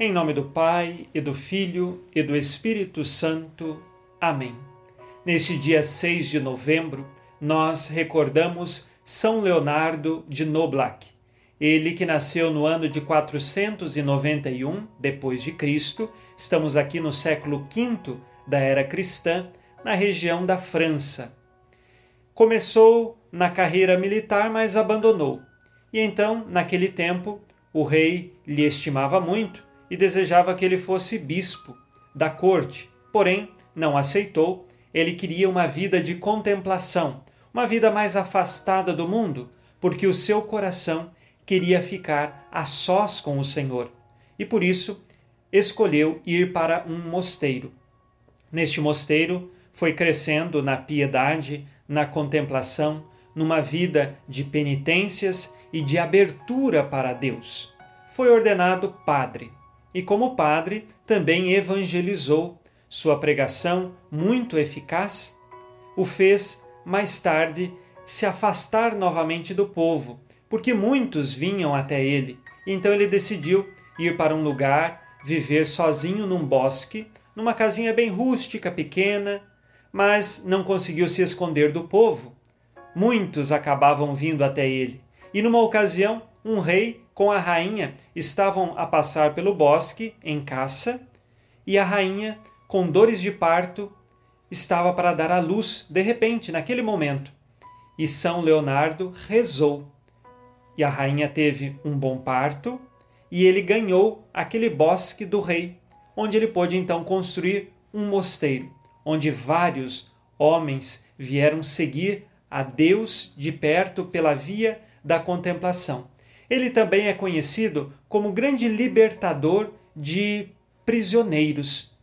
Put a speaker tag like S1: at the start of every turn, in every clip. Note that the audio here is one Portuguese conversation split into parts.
S1: Em nome do Pai, e do Filho, e do Espírito Santo. Amém. Neste dia 6 de novembro, nós recordamos São Leonardo de Noblac. Ele que nasceu no ano de 491 depois de Cristo, estamos aqui no século V da era cristã, na região da França. Começou na carreira militar, mas abandonou. E então, naquele tempo, o rei lhe estimava muito e desejava que ele fosse bispo da corte, porém não aceitou. Ele queria uma vida de contemplação, uma vida mais afastada do mundo, porque o seu coração queria ficar a sós com o Senhor. E por isso escolheu ir para um mosteiro. Neste mosteiro, foi crescendo na piedade, na contemplação, numa vida de penitências e de abertura para Deus. Foi ordenado padre e, como padre, também evangelizou. Sua pregação, muito eficaz, o fez mais tarde se afastar novamente do povo, porque muitos vinham até ele. Então ele decidiu ir para um lugar, viver sozinho num bosque, numa casinha bem rústica, pequena, mas não conseguiu se esconder do povo. Muitos acabavam vindo até ele. E numa ocasião, um rei com a rainha estavam a passar pelo bosque em caça, e a rainha, com dores de parto, estava para dar à luz de repente, naquele momento. E São Leonardo rezou. E a rainha teve um bom parto, e ele ganhou aquele bosque do rei, onde ele pôde então construir um mosteiro, onde vários homens vieram seguir a Deus de perto pela via da contemplação. Ele também é conhecido como grande libertador de prisioneiros.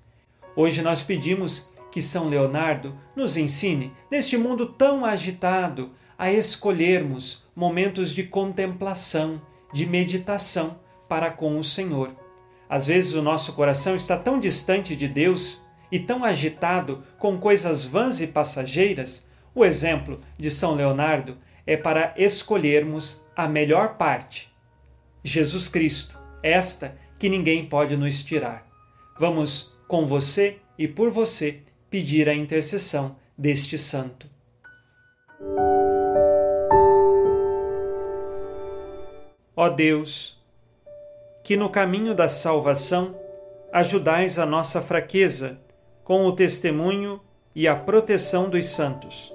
S1: Hoje nós pedimos que São Leonardo nos ensine, neste mundo tão agitado, a escolhermos momentos de contemplação, de meditação para com o Senhor. Às vezes o nosso coração está tão distante de Deus e tão agitado com coisas vãs e passageiras. O exemplo de São Leonardo é para escolhermos a melhor parte, Jesus Cristo, esta que ninguém pode nos tirar. Vamos com você e por você pedir a intercessão deste santo. Ó Deus, que no caminho da salvação ajudais a nossa fraqueza com o testemunho e a proteção dos santos.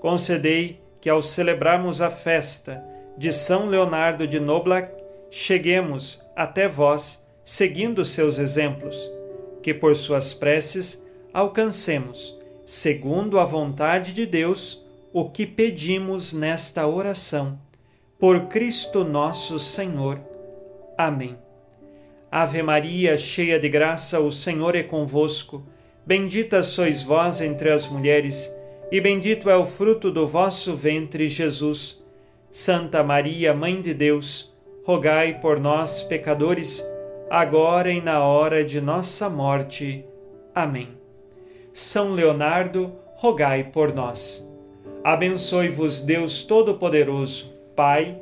S1: Concedei que, ao celebrarmos a festa de São Leonardo de Noblac, cheguemos até vós, seguindo seus exemplos, que por suas preces alcancemos, segundo a vontade de Deus, o que pedimos nesta oração. Por Cristo nosso Senhor. Amém. Ave Maria, cheia de graça, o Senhor é convosco. Bendita sois vós entre as mulheres, e bendito é o fruto do vosso ventre, Jesus. Santa Maria, Mãe de Deus, rogai por nós, pecadores, agora e na hora de nossa morte. Amém. São Leonardo, rogai por nós. Abençoe-vos Deus Todo-Poderoso, Pai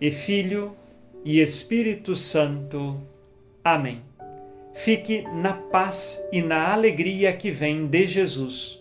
S1: e Filho e Espírito Santo. Amém. Fique na paz e na alegria que vem de Jesus.